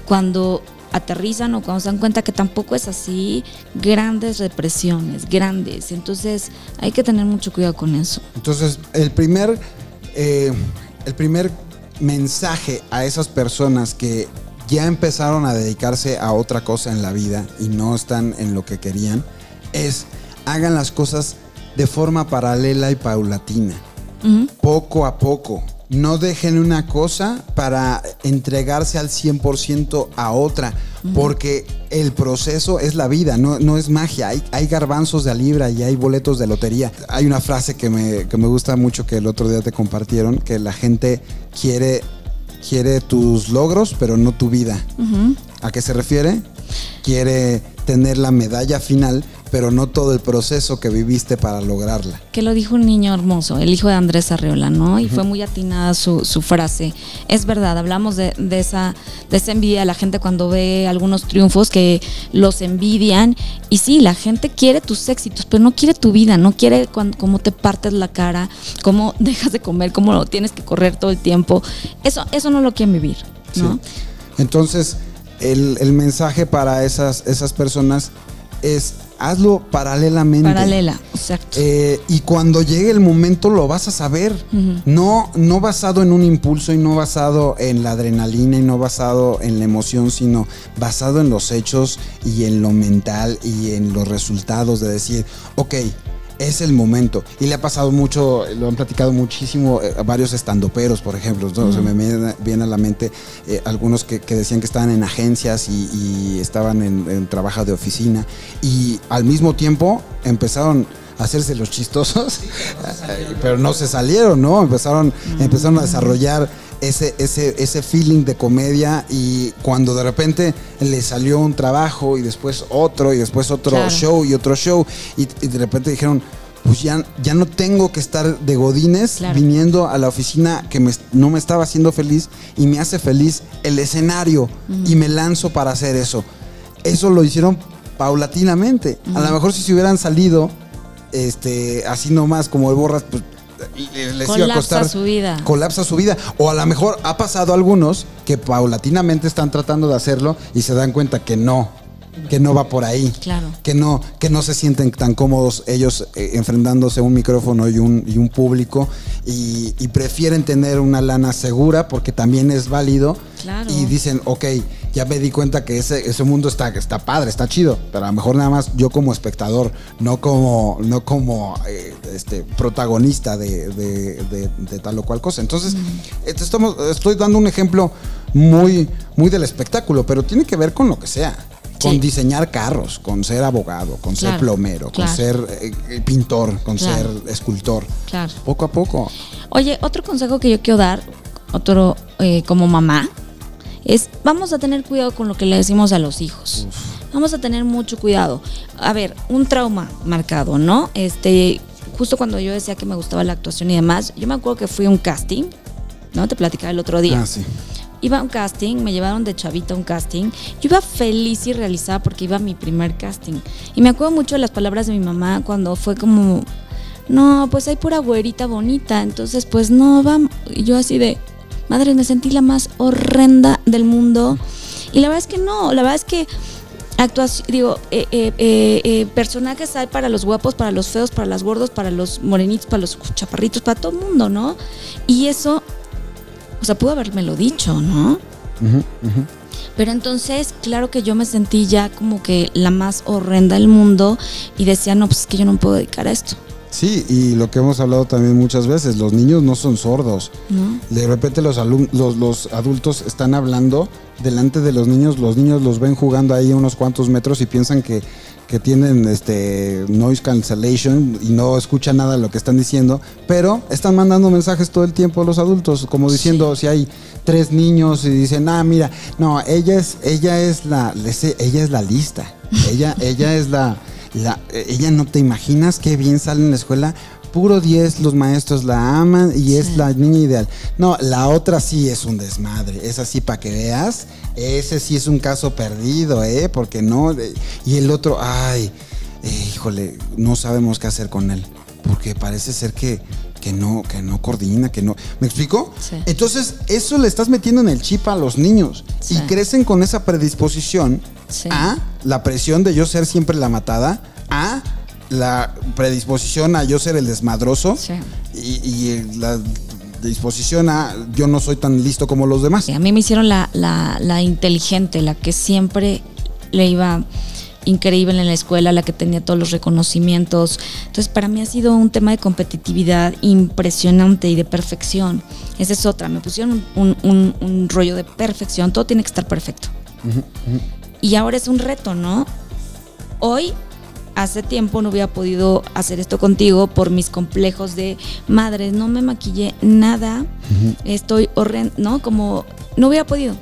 [SPEAKER 2] cuando aterrizan o cuando se dan cuenta que tampoco es así, grandes depresiones, grandes. Entonces hay que tener mucho cuidado con eso.
[SPEAKER 1] Entonces, el primer, eh, el primer mensaje a esas personas que ya empezaron a dedicarse a otra cosa en la vida y no están en lo que querían es hagan las cosas de forma paralela y paulatina, poco a poco. No dejen una cosa para entregarse al 100% a otra, porque el proceso es la vida, no, no es magia. Hay, hay garbanzos de libra y hay boletos de lotería. Hay una frase que me, que me gusta mucho que el otro día te compartieron, que la gente quiere, quiere tus logros, pero no tu vida. ¿A qué se refiere? Quiere tener la medalla final, pero no todo el proceso que viviste para lograrla.
[SPEAKER 2] que lo dijo un niño hermoso, el hijo de Andrés Arreola, ¿no? Y fue muy atinada su, su frase. Es verdad, hablamos de, de esa, de esa envidia la gente cuando ve algunos triunfos que los envidian. Y sí, la gente quiere tus éxitos, pero no quiere tu vida, no quiere cómo te partes la cara, cómo dejas de comer, cómo lo tienes que correr todo el tiempo. Eso, eso no lo quieren vivir, ¿no?
[SPEAKER 1] Sí. Entonces, el, el mensaje para esas, esas personas es hazlo paralelamente.
[SPEAKER 2] Paralela, exacto.
[SPEAKER 1] Eh, y cuando llegue el momento lo vas a saber. no, no basado en un impulso y no basado en la adrenalina y no basado en la emoción, sino basado en los hechos y en lo mental y en los resultados de decir, ok, es el momento. Y le ha pasado mucho, lo han platicado muchísimo eh, a varios estandoperos, por ejemplo. ¿no? Se me viene, viene a la mente eh, algunos que, que decían que estaban en agencias y, y estaban en, en trabajo de oficina. Y al mismo tiempo empezaron a hacerse los chistosos, pero no se salieron, ¿no? Empezaron, empezaron a desarrollar ese, ese, ese feeling de comedia y cuando de repente le salió un trabajo y después otro y después otro
[SPEAKER 2] Claro.
[SPEAKER 1] show y otro show y, y de repente dijeron, pues ya, ya no tengo que estar de godines
[SPEAKER 2] Claro.
[SPEAKER 1] viniendo a la oficina que me- no me estaba haciendo feliz y me hace feliz el escenario y me lanzo para hacer eso. Eso lo hicieron paulatinamente. A lo mejor si se hubieran salido este, así nomás como el borras, pues les les iba a
[SPEAKER 2] Colapsa su vida.
[SPEAKER 1] colapsa su vida. O a lo mejor ha pasado a algunos que paulatinamente están tratando de hacerlo y se dan cuenta que no, que no va por ahí.
[SPEAKER 2] Claro.
[SPEAKER 1] Que no, que no se sienten tan cómodos ellos eh, enfrentándose a un micrófono y un, y un público y, y prefieren tener una lana segura porque también es válido.
[SPEAKER 2] Claro.
[SPEAKER 1] Y dicen, ok, ya me di cuenta que ese, ese mundo está, está padre, está chido, pero a lo mejor nada más yo como espectador, no como, no como eh, este, protagonista de, de- de- de tal o cual cosa. Entonces, este, estamos, estoy dando un ejemplo muy, muy del espectáculo, pero tiene que ver con lo que sea. Con diseñar carros, con ser abogado, con ser
[SPEAKER 2] Claro,
[SPEAKER 1] plomero, con ser eh, eh, pintor, con
[SPEAKER 2] Claro.
[SPEAKER 1] ser escultor.
[SPEAKER 2] Claro.
[SPEAKER 1] Poco a poco.
[SPEAKER 2] Oye, otro consejo que yo quiero dar, otro eh, como mamá, es vamos a tener cuidado con lo que le decimos a los hijos. Vamos a tener mucho cuidado. A ver, un trauma marcado, ¿no? Este, justo cuando yo decía que me gustaba la actuación y demás, yo me acuerdo que fui a un casting, ¿no? Te platicaba el otro día.
[SPEAKER 1] Ah, sí.
[SPEAKER 2] Iba a un casting, me llevaron de chavita a un casting. Yo iba feliz y realizada porque iba a mi primer casting. Y me acuerdo mucho de las palabras de mi mamá cuando fue como, no, pues hay pura güerita bonita, entonces pues no, vamos. Y yo así de, madre, me sentí la más horrenda del mundo. Y la verdad es que no, la verdad es que actuación, digo, eh, eh, eh, personajes hay para los guapos, para los feos, para los gordos, para los morenitos, para los chaparritos, para todo el mundo, ¿no? Y eso, o sea, pudo habérmelo dicho, ¿no? Pero entonces, claro que yo me sentí ya como que la más horrenda del mundo y decía, no, pues es que yo no me puedo dedicar a esto,
[SPEAKER 1] Sí, y lo que hemos hablado también muchas veces, los niños no son sordos.
[SPEAKER 2] ¿no?
[SPEAKER 1] De repente los, alum- los, los adultos están hablando delante de los niños, los niños los ven jugando ahí unos cuantos metros y piensan que, que tienen este noise cancellation y no escuchan nada de lo que están diciendo, pero están mandando mensajes todo el tiempo a los adultos, como diciendo si hay tres niños y dicen, ah, mira, no, ella es, ella es la, ella es la lista, ella, ella es la, la, ella no te imaginas qué bien sale en la escuela. Puro 10, los maestros la aman y es la niña ideal. No, la otra sí es un desmadre. Es así para que veas. Ese sí es un caso perdido, ¿eh? Porque no. de- Y el otro, ay, eh, híjole, no sabemos qué hacer con él. Porque parece ser que, que no, que no coordina, que no. ¿Me explico?
[SPEAKER 2] Sí.
[SPEAKER 1] Entonces, eso le estás metiendo en el chip a los niños.
[SPEAKER 2] Sí.
[SPEAKER 1] Y crecen con esa predisposición
[SPEAKER 2] Sí.
[SPEAKER 1] a la presión de yo ser siempre la matada, a la predisposición a yo ser el desmadroso
[SPEAKER 2] Sí.
[SPEAKER 1] y, y la disposición a yo no soy tan listo como los demás.
[SPEAKER 2] Sí, a mí me hicieron la, la, la inteligente, la que siempre le iba increíble en la escuela, la que tenía todos los reconocimientos. Entonces, para mí ha sido un tema de competitividad impresionante y de perfección. Esa es otra. Me pusieron un, un- un rollo de perfección. Todo tiene que estar perfecto. Y ahora es un reto, ¿no? Hoy, hace tiempo, no hubiera podido hacer esto contigo por mis complejos de madre, no me maquillé nada, estoy horrendo, ¿no? Como no hubiera podido,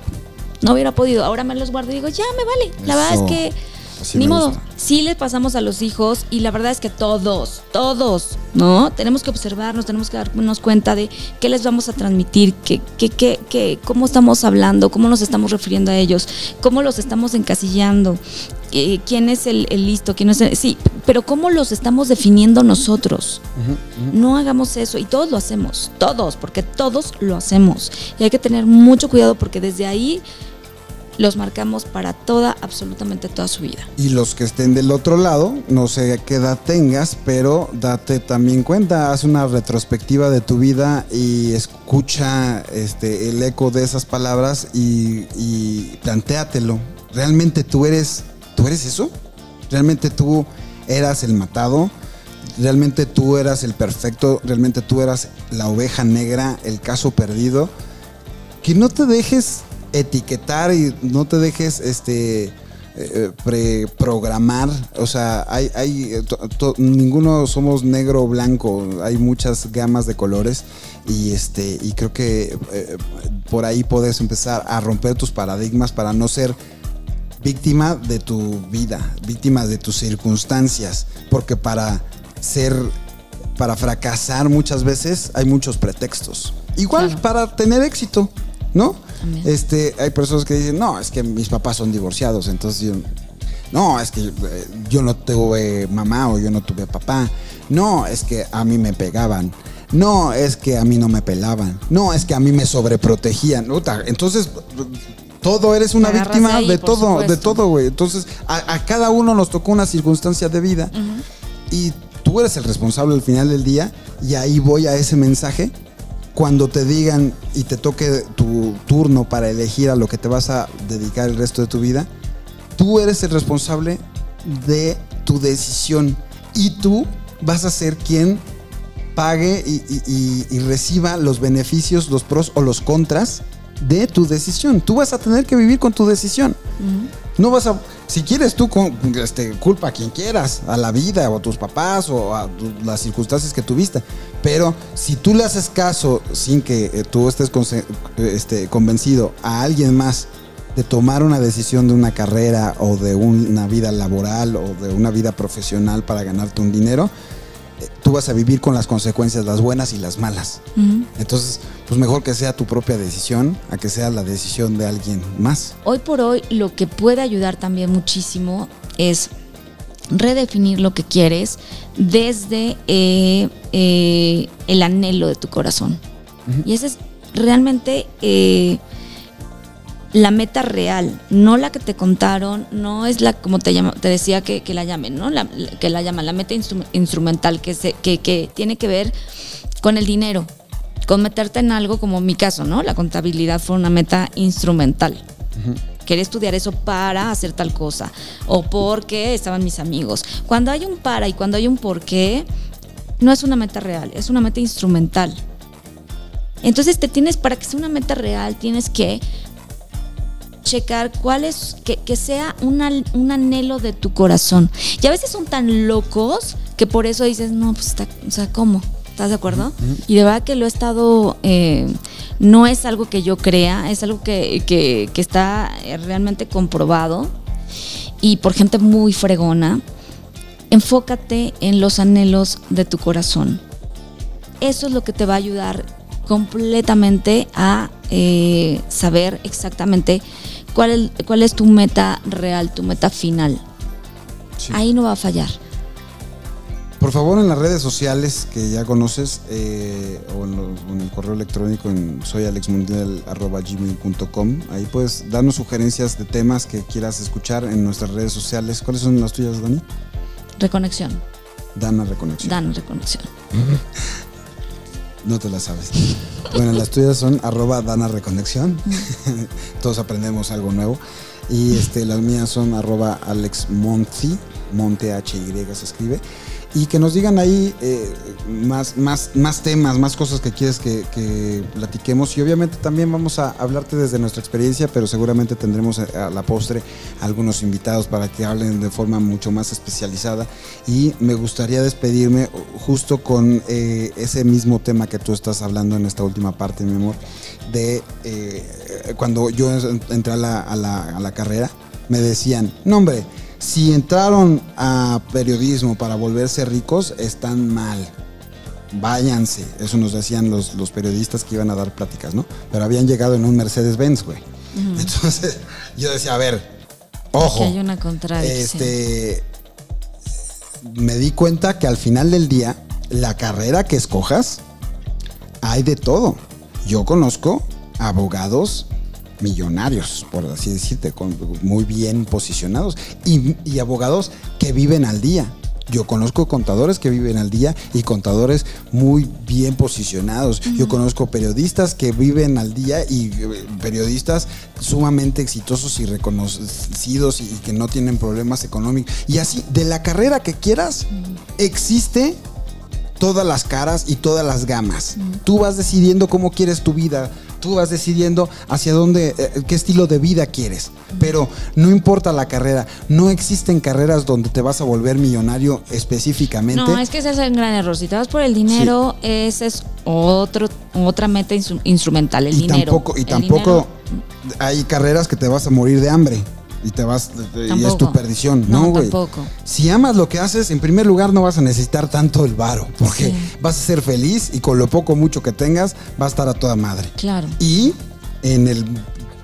[SPEAKER 2] no hubiera podido. Ahora me los guardo y digo, ya me vale. La verdad es que
[SPEAKER 1] Así
[SPEAKER 2] ni modo. Sí les pasamos a los hijos y la verdad es que todos, todos, ¿no? Tenemos que observarnos, tenemos que darnos cuenta de qué les vamos a transmitir, qué, qué, qué, qué- cómo estamos hablando, cómo nos estamos refiriendo a ellos, cómo los estamos encasillando, eh, quién es el, el listo, quién no es el... Sí, pero cómo los estamos definiendo nosotros. No hagamos eso y todos lo hacemos, todos, porque todos lo hacemos. Y hay que tener mucho cuidado porque desde ahí los marcamos para toda, absolutamente toda su vida.
[SPEAKER 1] Y los que estén del otro lado, no sé qué edad tengas, pero date también cuenta, haz una retrospectiva de tu vida y escucha este, el eco de esas palabras y, y plantéatelo. ¿Realmente tú eres, tú eres eso? ¿Realmente tú eras el matado? ¿Realmente tú eras el perfecto? ¿Realmente tú eras la oveja negra, el caso perdido? que no te dejes etiquetar y no te dejes este eh, preprogramar. O sea, hay, hay eh, to- to- ninguno somos negro o blanco, hay muchas gamas de colores y este y creo que eh, por ahí puedes empezar a romper tus paradigmas para no ser víctima de tu vida, víctima de tus circunstancias, porque para ser para fracasar muchas veces hay muchos pretextos. Igual
[SPEAKER 2] Claro.
[SPEAKER 1] para tener éxito, ¿no?
[SPEAKER 2] También.
[SPEAKER 1] Este, hay personas que dicen, no, es que mis papás son divorciados, entonces yo, no, es que eh, yo no tuve mamá o yo no tuve papá. No, es que a mí me pegaban. No, es que a mí no me pelaban. No, es que a mí me sobreprotegían. Entonces, todo eres una víctima
[SPEAKER 2] de
[SPEAKER 1] todo, de todo, güey. Entonces, a, a cada uno nos tocó una circunstancia de vida y tú eres el responsable al final del día y ahí voy a ese mensaje cuando te digan y te toque tu turno para elegir a lo que te vas a dedicar el resto de tu vida, tú eres el responsable de tu decisión y tú vas a ser quien pague y, reciba los beneficios, los pros o los contras de tu decisión. Tú vas a tener que vivir con tu decisión. No vas a, si quieres tú este, culpa a quien quieras, a la vida o a tus papás o a tu- las circunstancias que tuviste. Pero si tú le haces caso sin que eh, tú estés este, convencido a alguien más de tomar una decisión de una carrera o de una vida laboral o de una vida profesional para ganarte un dinero, eh, tú vas a vivir con las consecuencias, las buenas y las malas. Entonces, pues mejor que sea tu propia decisión a que sea la decisión de alguien más.
[SPEAKER 2] Hoy por hoy lo que puede ayudar también muchísimo es redefinir lo que quieres desde eh, eh, el anhelo de tu corazón. Y esa es realmente eh, la meta real, no la que te contaron, no es la, como te, llama, te decía que, que la llamen, ¿no? La- la- que la llaman, la meta instru- instrumental, que, se, que, que tiene que ver con el dinero, con meterte en algo como mi caso, ¿no? La contabilidad fue una meta instrumental. Quería estudiar eso para hacer tal cosa o porque estaban mis amigos. Cuando hay un para y cuando hay un por qué, no es una meta real, es una meta instrumental. Entonces te tienes, para que sea una meta real, tienes que checar cuál es, que, que sea un anhelo de tu corazón. Y a veces son tan locos que por eso dices, no, pues está, o sea, ¿cómo? ¿Estás de acuerdo? Y de verdad que lo he estado, eh, no es algo que yo crea, es algo que, que- que está eh, realmente comprobado y por gente muy fregona. Enfócate en los anhelos de tu corazón. Eso es lo que te va a ayudar completamente a eh, saber exactamente cuál es, cuál es tu meta real, tu meta final.
[SPEAKER 1] Sí.
[SPEAKER 2] Ahí no va a fallar.
[SPEAKER 1] Por favor, en las redes sociales que ya conoces eh, o en, los- en el correo electrónico en soyalexmundial.gmail.com ahí puedes darnos sugerencias de temas que quieras escuchar en nuestras redes sociales. ¿Cuáles son las tuyas, Dani?
[SPEAKER 2] Reconexión.
[SPEAKER 1] Dana Reconexión.
[SPEAKER 2] Dan reconexión.
[SPEAKER 1] No te la sabes. Bueno, las tuyas son arroba Dana Reconexión. Todos aprendemos algo nuevo. Y este, las mías son arroba Alex Monti, Monte H-Y se escribe. Y que nos digan ahí eh, más, más, más temas, más cosas que quieres que, que platiquemos. Y obviamente también vamos a hablarte desde nuestra experiencia, pero seguramente tendremos a, a la postre algunos invitados para que hablen de forma mucho más especializada. Y me gustaría despedirme justo con eh, ese mismo tema que tú estás hablando en esta última parte, mi amor, de eh, cuando yo entré a la, a la- a la carrera, me decían, no hombre, si entraron a periodismo para volverse ricos, están mal. Váyanse. Eso nos decían los, los periodistas que iban a dar pláticas, ¿no? Pero habían llegado en un Mercedes-Benz, güey. Entonces, yo decía, a ver, ojo.
[SPEAKER 2] Que hay una contradicción.
[SPEAKER 1] Este, me di cuenta que al final del día, la carrera que escojas, hay de todo. Yo conozco abogados millonarios, por así decirte, con- muy bien posicionados, y, y abogados que viven al día. Yo conozco contadores que viven al día y contadores muy bien posicionados. Yo conozco periodistas que viven al día y eh, periodistas sumamente exitosos y reconocidos y, y que no tienen problemas económicos. Y así, de la carrera que quieras, existe todas las caras y todas las gamas. Tú vas decidiendo cómo quieres tu vida. Tú vas decidiendo hacia dónde, eh, qué estilo de vida quieres. Pero no importa la carrera. No existen carreras donde te vas a volver millonario específicamente.
[SPEAKER 2] No, es que ese es un gran error. Si te vas por el dinero, ese es otro, otra meta instru- instrumental, el
[SPEAKER 1] y
[SPEAKER 2] dinero.
[SPEAKER 1] tampoco, y
[SPEAKER 2] El
[SPEAKER 1] tampoco
[SPEAKER 2] dinero-
[SPEAKER 1] hay carreras que te vas a morir de hambre. Y te vas y es tu perdición. No,
[SPEAKER 2] No,
[SPEAKER 1] güey.
[SPEAKER 2] tampoco.
[SPEAKER 1] Si amas lo que haces, en primer lugar no vas a necesitar tanto el varo, porque
[SPEAKER 2] Sí.
[SPEAKER 1] vas a ser feliz y con lo poco o mucho que tengas va a estar a toda madre.
[SPEAKER 2] Claro.
[SPEAKER 1] Y en el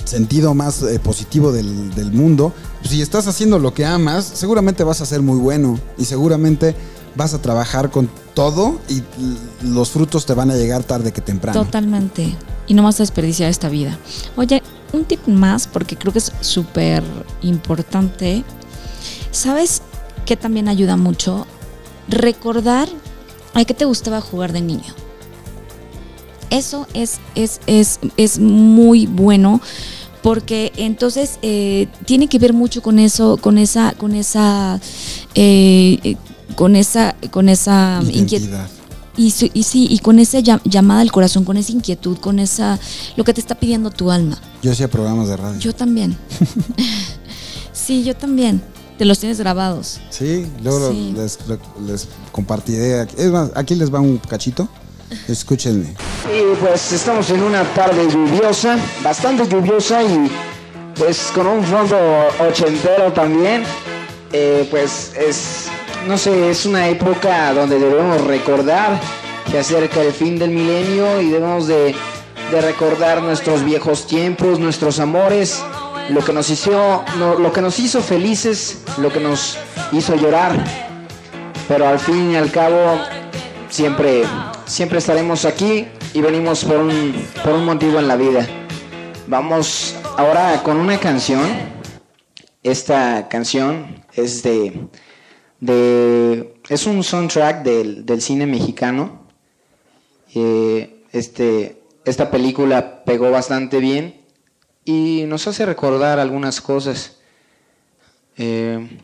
[SPEAKER 1] sentido más eh, positivo del, del mundo, si estás haciendo lo que amas, seguramente vas a ser muy bueno y seguramente vas a trabajar con todo y los frutos te van a llegar tarde que temprano.
[SPEAKER 2] Totalmente. Y no vas a desperdiciar esta vida. Oye, un tip más, porque creo que es súper importante. ¿Sabes qué también ayuda mucho? Recordar a qué te gustaba jugar de niño. Eso es, es, es, es muy bueno porque entonces eh, tiene que ver mucho con eso, con esa, con esa, eh, eh, con esa, con esa inquietud. Y, su- y sí, y con esa llam- llamada al corazón, con esa inquietud, con esa lo que te está pidiendo tu alma.
[SPEAKER 1] Yo hacía programas de radio.
[SPEAKER 2] Yo también. sí, yo también. Te los tienes grabados.
[SPEAKER 1] Sí, luego
[SPEAKER 2] Sí.
[SPEAKER 1] Les, les compartiré. aquí- Es más, aquí les va un cachito. Escúchenme.
[SPEAKER 3] Y pues estamos en una tarde lluviosa, bastante lluviosa y pues con un fondo ochentero también. Eh, pues es, no sé, es una época donde debemos recordar que acerca el fin del milenio y debemos de, de recordar nuestros viejos tiempos, nuestros amores, lo que nos hizo, lo que nos hizo felices, lo que nos hizo llorar. Pero al fin y al cabo siempre, siempre estaremos aquí y venimos por un, por un motivo en la vida. Vamos ahora con una canción. Esta canción es de, de es un soundtrack del, del cine mexicano. Eh, este, esta película pegó bastante bien y nos hace recordar algunas cosas. Eh,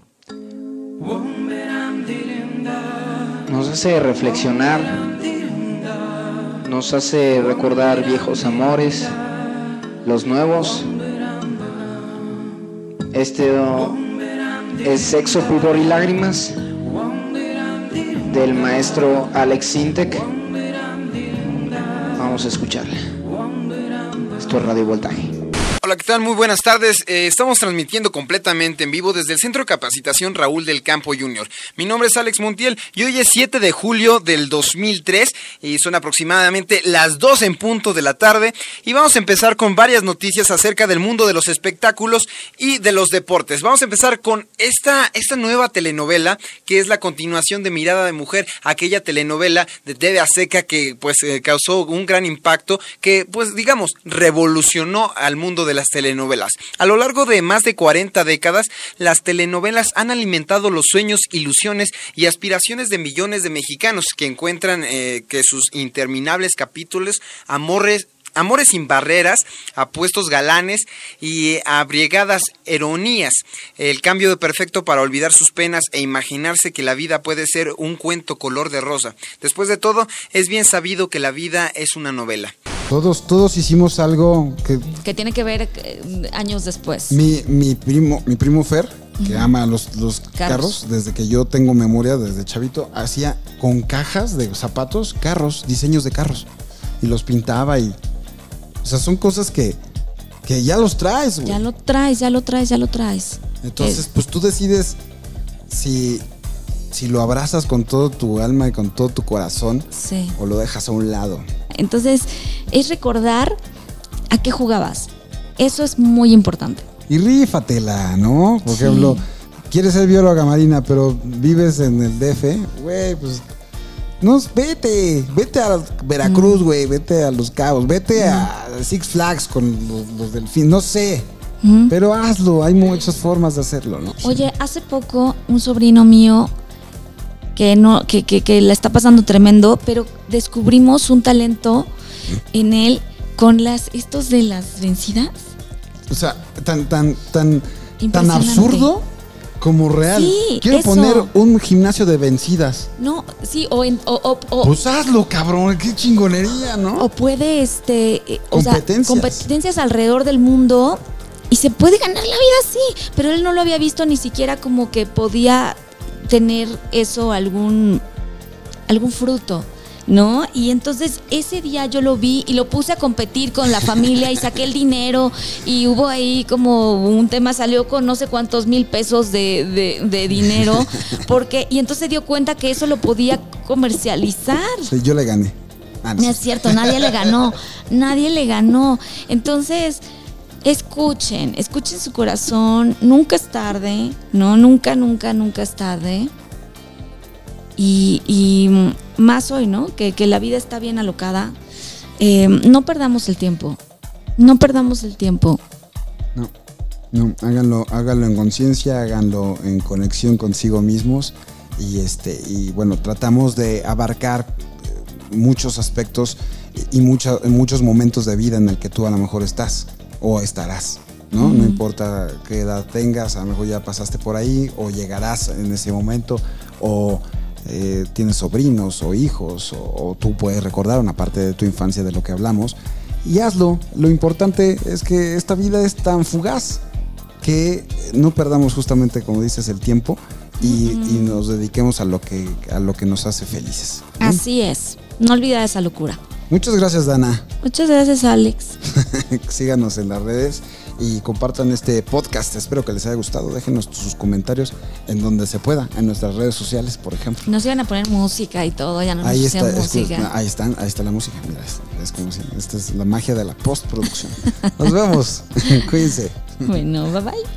[SPEAKER 3] nos hace reflexionar, nos hace recordar viejos amores, los nuevos. Este es Sexo, Pudor y Lágrimas del maestro Alex Sintek. Vamos a escucharla. Esto es Radio Voltaje.
[SPEAKER 4] Hola, ¿qué tal? Muy buenas tardes. Eh, estamos transmitiendo completamente en vivo desde el Centro de Capacitación Raúl del Campo Junior. Mi nombre es Alex Montiel y hoy es 7 de julio del 2003 y son aproximadamente las 2 en punto de la tarde y vamos a empezar con varias noticias acerca del mundo de los espectáculos y de los deportes. Vamos a empezar con esta, esta nueva telenovela que es la continuación de Mirada de Mujer, aquella telenovela de TV Azteca que pues eh, causó un gran impacto que pues digamos revolucionó al mundo de las telenovelas. A lo largo de más de 40 décadas, las telenovelas han alimentado los sueños, ilusiones y aspiraciones de millones de mexicanos que encuentran eh, que sus interminables capítulos, amores, Amores sin barreras, apuestos galanes y eh, abriegadas ironías. El cambio de perfecto para olvidar sus penas e imaginarse que la vida puede ser un cuento color de rosa. Después de todo, es bien sabido que la vida es una novela.
[SPEAKER 1] Todos, todos hicimos algo que
[SPEAKER 2] Que tiene que ver eh, años después.
[SPEAKER 1] mi, mi primo, mi primo Fer, que ama los, los carros.
[SPEAKER 2] Carros.
[SPEAKER 1] desde que yo tengo memoria, desde chavito, hacía con cajas de zapatos, carros, diseños de carros. Y los pintaba y. O sea, son cosas que, que ya los traes, güey.
[SPEAKER 2] Ya lo traes, ya lo traes, ya lo traes.
[SPEAKER 1] Entonces,
[SPEAKER 2] Eh,
[SPEAKER 1] pues tú decides si, si lo abrazas con todo tu alma y con todo tu corazón
[SPEAKER 2] sí.
[SPEAKER 1] o lo dejas a un lado.
[SPEAKER 2] Entonces, es recordar a qué jugabas. Eso es muy importante.
[SPEAKER 1] Y rífatela, ¿no? Por
[SPEAKER 2] Sí.
[SPEAKER 1] ejemplo, quieres ser bióloga marina, pero vives en el DF, güey, pues. No, vete, vete a Veracruz, güey, vete a Los Cabos, vete a Six Flags con los, los delfines, no sé.
[SPEAKER 2] Ujú.
[SPEAKER 1] Pero hazlo, hay muchas formas de hacerlo, ¿no?
[SPEAKER 2] Oye, hace poco un sobrino mío que no, que, que, que la está pasando tremendo, pero descubrimos un talento en él con las estos de las vencidas.
[SPEAKER 1] O sea, tan, tan, tan, tan absurdo como real.
[SPEAKER 2] Sí,
[SPEAKER 1] Quiero
[SPEAKER 2] eso.
[SPEAKER 1] poner un gimnasio de vencidas.
[SPEAKER 2] No, sí, o en- o, o- o-
[SPEAKER 1] Pues hazlo, cabrón, qué chingonería, ¿no?
[SPEAKER 2] o puede este eh, o sea,
[SPEAKER 1] Competencias.
[SPEAKER 2] competencias alrededor del mundo y se puede ganar la vida así, pero él no lo había visto ni siquiera como que podía tener eso algún algún fruto. ¿No? Y entonces ese día yo lo vi y lo puse a competir con la familia y saqué el dinero y hubo ahí como un tema, salió con no sé cuántos mil pesos de, de- de dinero, porque, y entonces se dio cuenta que eso lo podía comercializar.
[SPEAKER 1] Sí, yo le gané. Ah, no
[SPEAKER 2] No es cierto, nadie le ganó, nadie le ganó. Entonces, escuchen, escuchen su corazón, nunca es tarde, no, nunca, nunca, nunca es tarde. Y, y más hoy, ¿no? Que, que la vida está bien alocada. Eh, no perdamos el tiempo, no perdamos el tiempo.
[SPEAKER 1] No, no, háganlo, háganlo en conciencia, háganlo en conexión consigo mismos y este y bueno, tratamos de abarcar eh, muchos aspectos y muchos momentos de vida en el que tú a lo mejor estás o estarás, ¿no? No importa qué edad tengas, a lo mejor ya pasaste por ahí o llegarás en ese momento o eh, tienes sobrinos o hijos o, o tú puedes recordar una parte de tu infancia de lo que hablamos y hazlo. Lo importante es que esta vida es tan fugaz que no perdamos justamente, como dices, el tiempo y, y nos dediquemos a lo que a lo que nos hace felices. ¿no?
[SPEAKER 2] Así es, no olvida esa locura.
[SPEAKER 1] Muchas gracias, Dana.
[SPEAKER 2] Muchas gracias, Alex.
[SPEAKER 1] Síganos en las redes y compartan este podcast. Espero que les haya gustado. Déjenos sus comentarios en donde se pueda, en nuestras redes sociales, por ejemplo.
[SPEAKER 2] Nos iban a poner música y todo, ya no nos
[SPEAKER 1] Ahí está,
[SPEAKER 2] pusieron
[SPEAKER 1] escu-
[SPEAKER 2] música.
[SPEAKER 1] ahí están, ahí está la música. Mira, es, es como si- esta es la magia de la postproducción. Nos vemos. Cuídense.
[SPEAKER 2] Bueno, bye bye.